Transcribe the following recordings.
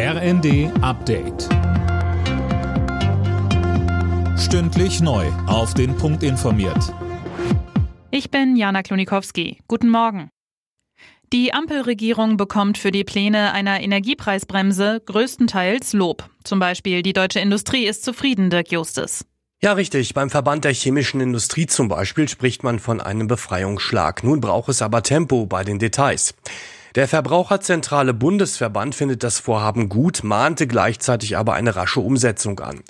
RND Update. Stündlich neu. Auf den Punkt informiert. Ich bin Jana Klonikowski. Guten Morgen. Die Ampelregierung bekommt für die Pläne einer Energiepreisbremse größtenteils Lob. Zum Beispiel die deutsche Industrie ist zufrieden, Dirk Justus. Ja, richtig. Beim Verband der chemischen Industrie zum Beispiel spricht man von einem Befreiungsschlag. Nun braucht es aber Tempo bei den Details. Der Verbraucherzentrale Bundesverband findet das Vorhaben gut, mahnte gleichzeitig aber eine rasche Umsetzung an.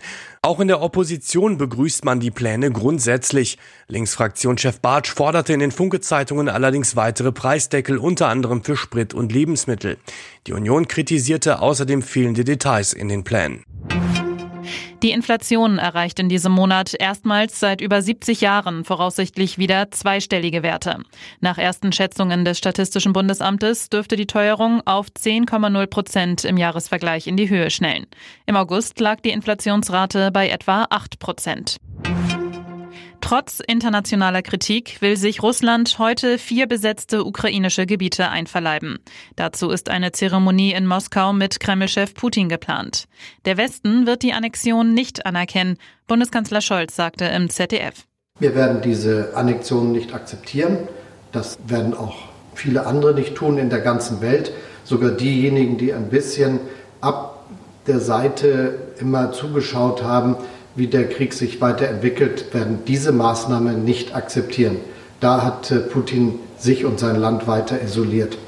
Auch in der Opposition begrüßt man die Pläne grundsätzlich. Linksfraktionschef Bartsch forderte in den Funke-Zeitungen allerdings weitere Preisdeckel, unter anderem für Sprit und Lebensmittel. Die Union kritisierte außerdem fehlende Details in den Plänen. Die Inflation erreicht in diesem Monat erstmals seit über 70 Jahren voraussichtlich wieder zweistellige Werte. Nach ersten Schätzungen des Statistischen Bundesamtes dürfte die Teuerung auf 10,0 Prozent im Jahresvergleich in die Höhe schnellen. Im August lag die Inflationsrate bei etwa 8 Prozent. Trotz internationaler Kritik will sich Russland heute vier besetzte ukrainische Gebiete einverleiben. Dazu ist eine Zeremonie in Moskau mit Kremlchef Putin geplant. Der Westen wird die Annexion nicht anerkennen, Bundeskanzler Scholz sagte im ZDF. Wir werden diese Annexion nicht akzeptieren. Das werden auch viele andere nicht tun in der ganzen Welt. Sogar diejenigen, die ein bisschen ab der Seite immer zugeschaut haben, wie der Krieg sich weiterentwickelt, werden diese Maßnahme nicht akzeptieren. Da hat äh, Putin sich und sein Land weiter isoliert.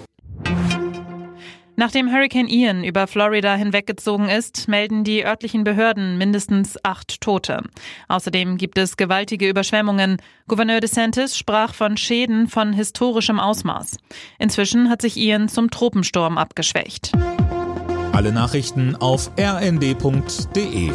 Nachdem Hurricane Ian über Florida hinweggezogen ist, melden die örtlichen Behörden mindestens acht Tote. Außerdem gibt es gewaltige Überschwemmungen. Gouverneur DeSantis sprach von Schäden von historischem Ausmaß. Inzwischen hat sich Ian zum Tropensturm abgeschwächt. Alle Nachrichten auf rnd.de